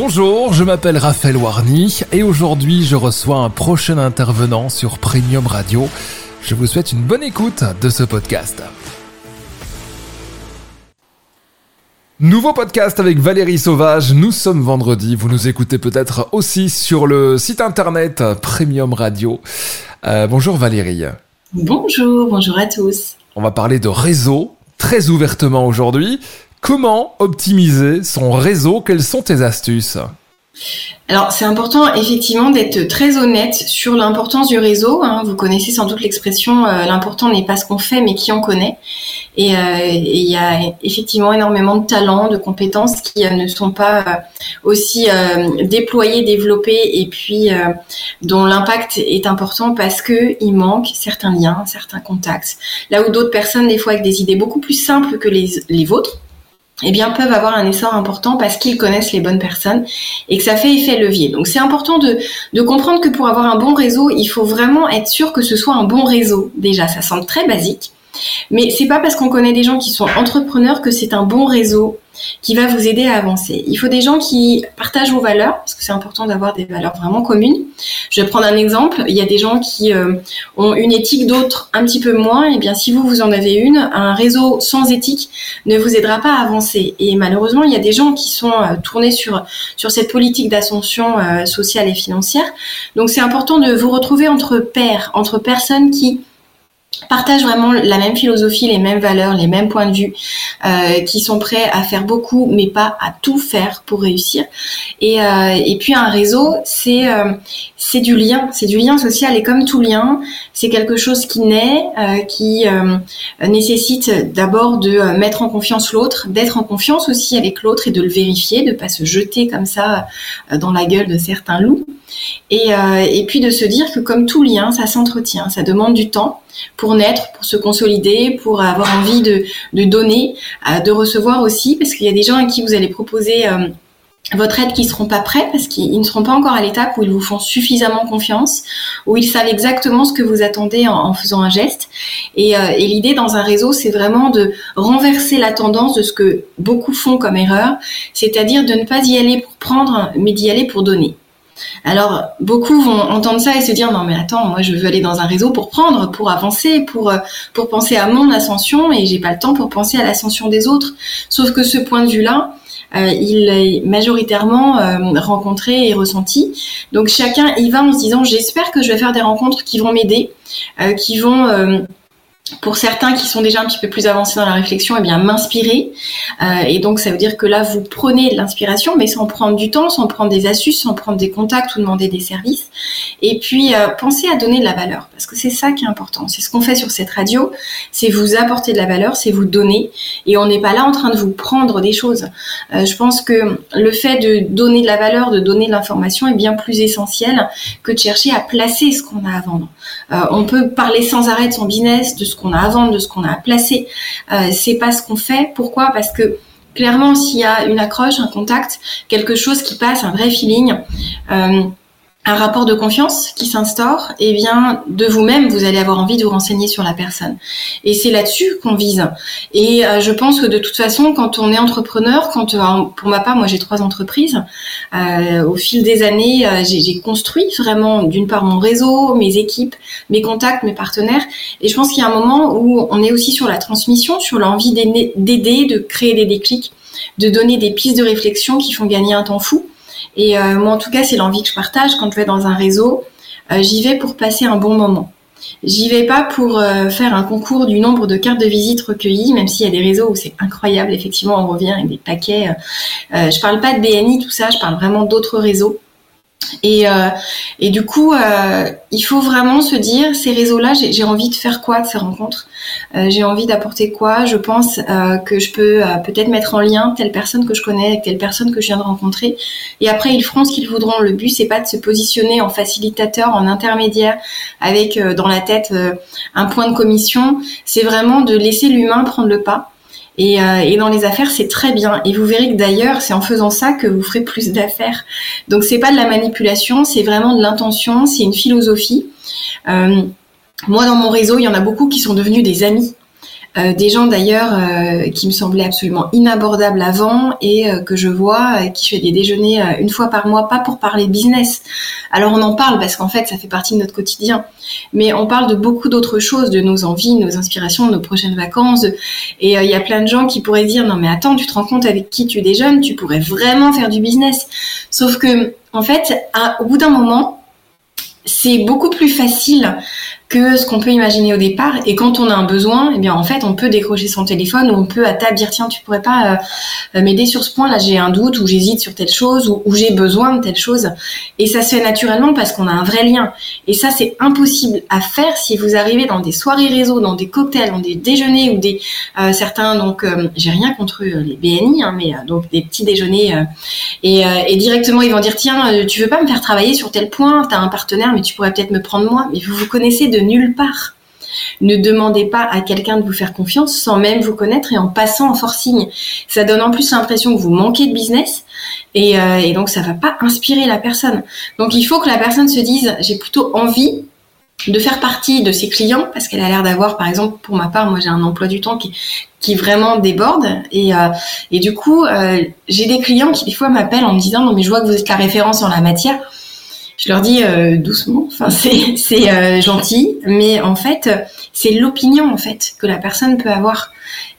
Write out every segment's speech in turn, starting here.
Bonjour, je m'appelle Raphaël Warny et aujourd'hui je reçois un prochain intervenant sur Premium Radio. Je vous souhaite une bonne écoute de ce podcast. Nouveau podcast avec Valérie Sauvage, nous sommes vendredi, vous nous écoutez peut-être aussi sur le site internet Premium Radio. Euh, bonjour Valérie. Bonjour, bonjour à tous. On va parler de réseau très ouvertement aujourd'hui. Comment optimiser son réseau? Quelles sont tes astuces? Alors c'est important effectivement d'être très honnête sur l'importance du réseau. Hein. Vous connaissez sans doute l'expression euh, l'important n'est pas ce qu'on fait mais qui on connaît. Et euh, il y a effectivement énormément de talents, de compétences qui euh, ne sont pas aussi déployés, développés et puis dont l'impact est important parce que il manque certains liens, certains contacts. Là où d'autres personnes des fois avec des idées beaucoup plus simples que les, les vôtres eh bien, peuvent avoir un essor important parce qu'ils connaissent les bonnes personnes et que ça fait effet levier. Donc, c'est important de, de comprendre que pour avoir un bon réseau, il faut vraiment être sûr que ce soit un bon réseau. Déjà, ça semble très basique, mais c'est pas parce qu'on connaît des gens qui sont entrepreneurs que c'est un bon réseau qui va vous aider à avancer. Il faut des gens qui partagent vos valeurs, parce que c'est important d'avoir des valeurs vraiment communes. Je vais prendre un exemple. Il y a des gens qui euh, ont une éthique, d'autres un petit peu moins. Et eh bien, si vous, vous en avez une, un réseau sans éthique ne vous aidera pas à avancer. Et malheureusement, il y a des gens qui sont euh, tournés sur, sur cette politique d'ascension euh, sociale et financière. Donc, c'est important de vous retrouver entre pairs, entre personnes qui partagent vraiment la même philosophie, les mêmes valeurs, les mêmes points de vue, euh, qui sont prêts à faire beaucoup, mais pas à tout faire pour réussir. Et, euh, et puis un réseau, c'est euh, c'est du lien, c'est du lien social. Et comme tout lien, c'est quelque chose qui naît, euh, qui euh, nécessite d'abord de mettre en confiance l'autre, d'être en confiance aussi avec l'autre et de le vérifier, de pas se jeter comme ça dans la gueule de certains loups. Et, et puis de se dire que comme tout lien, ça s'entretient, ça demande du temps pour naître, pour se consolider, pour avoir envie de, donner, euh, de recevoir aussi, parce qu'il y a des gens à qui vous allez proposer euh, votre aide qui seront pas prêts parce qu'ils ne seront pas encore à l'étape où ils vous font suffisamment confiance, où ils savent exactement ce que vous attendez en, faisant un geste. Euh, et l'idée dans un réseau, c'est vraiment de renverser la tendance de ce que beaucoup font comme erreur, c'est-à-dire de ne pas y aller pour prendre, mais d'y aller pour donner. Alors, beaucoup vont entendre ça et se dire non mais attends, moi je veux aller dans un réseau pour prendre, pour avancer, pour euh, pour penser à mon ascension et j'ai pas le temps pour penser à l'ascension des autres. Sauf que ce point de vue-là, euh, il est majoritairement euh, rencontré et ressenti. Donc chacun y va en se disant j'espère que je vais faire des rencontres qui vont m'aider, qui vont pour certains qui sont déjà un petit peu plus avancés dans la réflexion, eh bien m'inspirer. Euh, et donc ça veut dire que là vous prenez de l'inspiration, mais sans prendre du temps, sans prendre des astuces, sans prendre des contacts ou demander des services. Et puis euh, pensez à donner de la valeur, parce que c'est ça qui est important. C'est ce qu'on fait sur cette radio, c'est vous apporter de la valeur, c'est vous donner. Et on n'est pas là en train de vous prendre des choses. Euh, je pense que le fait de donner de la valeur, de donner de l'information est bien plus essentiel que de chercher à placer ce qu'on a à vendre. on peut parler sans arrêt de son business, de ce qu'on a à vendre, de ce qu'on a à placer. Euh, c'est pas ce qu'on fait. Pourquoi? Parce que clairement, s'il y a une accroche, un contact, quelque chose qui passe, un vrai feeling, euh, un rapport de confiance qui s'instaure, et eh bien de vous-même, vous allez avoir envie de vous renseigner sur la personne. Et c'est là-dessus qu'on vise. Et euh, je pense que de toute façon, quand on est entrepreneur, quand euh, pour ma part, moi j'ai trois entreprises, euh, au fil des années, j'ai construit vraiment d'une part mon réseau, mes équipes, mes contacts, mes partenaires. Et je pense qu'il y a un moment où on est aussi sur la transmission, sur l'envie d'aider, de créer des déclics, de donner des pistes de réflexion qui font gagner un temps fou. Et euh, moi, en tout cas, c'est l'envie que je partage quand je vais dans un réseau. Euh, j'y vais pour passer un bon moment. J'y vais pas pour euh, faire un concours du nombre de cartes de visite recueillies, même s'il y a des réseaux où c'est incroyable. Effectivement, on revient avec des paquets. Euh, je parle pas de BNI, tout ça. Je parle vraiment d'autres réseaux. Et, euh, et du coup, euh, il faut vraiment se dire, ces réseaux-là, j'ai envie de faire quoi de ces rencontres? Euh, J'ai envie d'apporter quoi? Je pense que je peux peut-être mettre en lien telle personne que je connais avec telle personne que je viens de rencontrer. Et après, ils feront ce qu'ils voudront. Le but, c'est pas de se positionner en facilitateur, en intermédiaire, avec dans la tête un point de commission. C'est vraiment de laisser l'humain prendre le pas et, euh, et, dans les affaires, c'est très bien. Et vous verrez que d'ailleurs, c'est en faisant ça que vous ferez plus d'affaires. Donc c'est pas de la manipulation, c'est vraiment de l'intention, c'est une philosophie. Euh, moi, dans mon réseau, il y en a beaucoup qui sont devenus des amis. Euh, des gens d'ailleurs euh, qui me semblaient absolument inabordables avant et euh, que je vois qui fait des déjeuners une fois par mois, pas pour parler business. Alors on en parle parce qu'en fait ça fait partie de notre quotidien, mais on parle de beaucoup d'autres choses, de nos envies, nos inspirations, nos prochaines vacances. Et il y a plein de gens qui pourraient dire non mais attends, tu te rends compte avec qui tu déjeunes, tu pourrais vraiment faire du business. Sauf que en fait, au bout d'un moment, c'est beaucoup plus facile que ce qu'on peut imaginer au départ. Et quand on a un besoin, eh bien en fait, on peut décrocher son téléphone ou on peut à table dire tiens, tu pourrais pas euh, m'aider sur ce point là, j'ai un doute ou j'hésite sur telle chose ou, j'ai besoin de telle chose. Et ça se fait naturellement parce qu'on a un vrai lien. Et ça, c'est impossible à faire si vous arrivez dans des soirées réseau, dans des cocktails, dans des déjeuners ou des euh, certains donc euh, j'ai rien contre les BNI, hein, mais donc des petits déjeuners et, et, directement ils vont dire tiens, tu veux pas me faire travailler sur tel point, tu as un partenaire, mais tu pourrais peut-être me prendre moi. Mais vous vous connaissez de nulle part. Ne demandez pas à quelqu'un de vous faire confiance sans même vous connaître et en passant en forcing. Ça donne en plus l'impression que vous manquez de business et, euh, et donc ça va pas inspirer la personne. Donc il faut que la personne se dise j'ai plutôt envie de faire partie de ses clients parce qu'elle a l'air d'avoir, par exemple, pour ma part, moi j'ai un emploi du temps qui, vraiment déborde et, euh, du coup euh, j'ai des clients qui des fois m'appellent en me disant non mais je vois que vous êtes la référence en la matière je leur dis euh, doucement, c'est euh, gentil, mais en fait c'est l'opinion en fait que la personne peut avoir.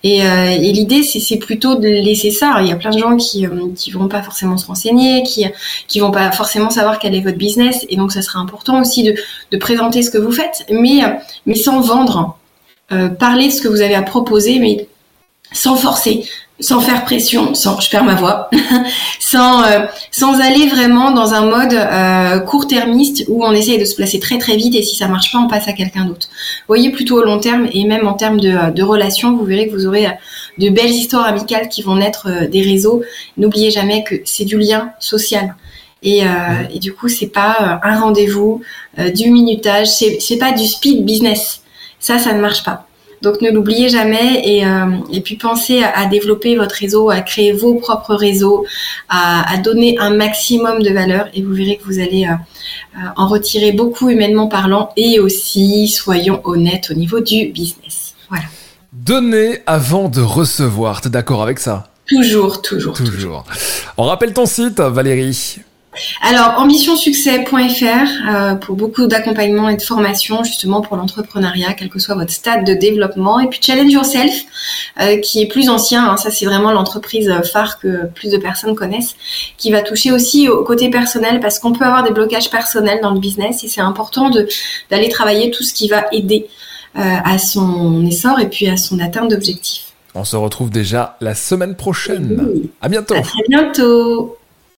Et, euh, l'idée c'est plutôt de laisser ça. il y a plein de gens qui qui vont pas forcément se renseigner, qui qui vont pas forcément savoir quel est votre business, et donc ça serait important aussi de de présenter ce que vous faites, mais mais sans vendre. parler de ce que vous avez à proposer, mais sans forcer sans faire pression, sans, je perds ma voix, sans, euh, sans aller vraiment dans un mode euh, court-termiste où on essaye de se placer très très vite et si ça marche pas, on passe à quelqu'un d'autre. Voyez plutôt au long terme et même en termes de, de relations, vous verrez que vous aurez euh, de belles histoires amicales qui vont naître euh, des réseaux. N'oubliez jamais que c'est du lien social. Et, et du coup, c'est pas un rendez-vous, du minutage, c'est pas du speed business. Ça, ça ne marche pas. Donc ne l'oubliez jamais et, euh, et puis pensez à, développer votre réseau, à créer vos propres réseaux, à, à, donner un maximum de valeur et vous verrez que vous allez euh, euh, en retirer beaucoup humainement parlant et aussi, soyons honnêtes au niveau du business. Voilà. Donner avant de recevoir, t'es d'accord avec ça? Toujours, toujours, toujours. Toujours. On rappelle ton site, Valérie. Alors, ambitionsuccès.fr euh, pour beaucoup d'accompagnement et de formation justement pour l'entrepreneuriat, quel que soit votre stade de développement. Et puis Challenge Yourself, euh, qui est plus ancien, hein, ça c'est vraiment l'entreprise phare que plus de personnes connaissent, qui va toucher aussi au côté personnel parce qu'on peut avoir des blocages personnels dans le business et c'est important d'aller travailler tout ce qui va aider euh, à son essor et puis à son atteinte d'objectifs. On se retrouve déjà la semaine prochaine. À bientôt. À très bientôt.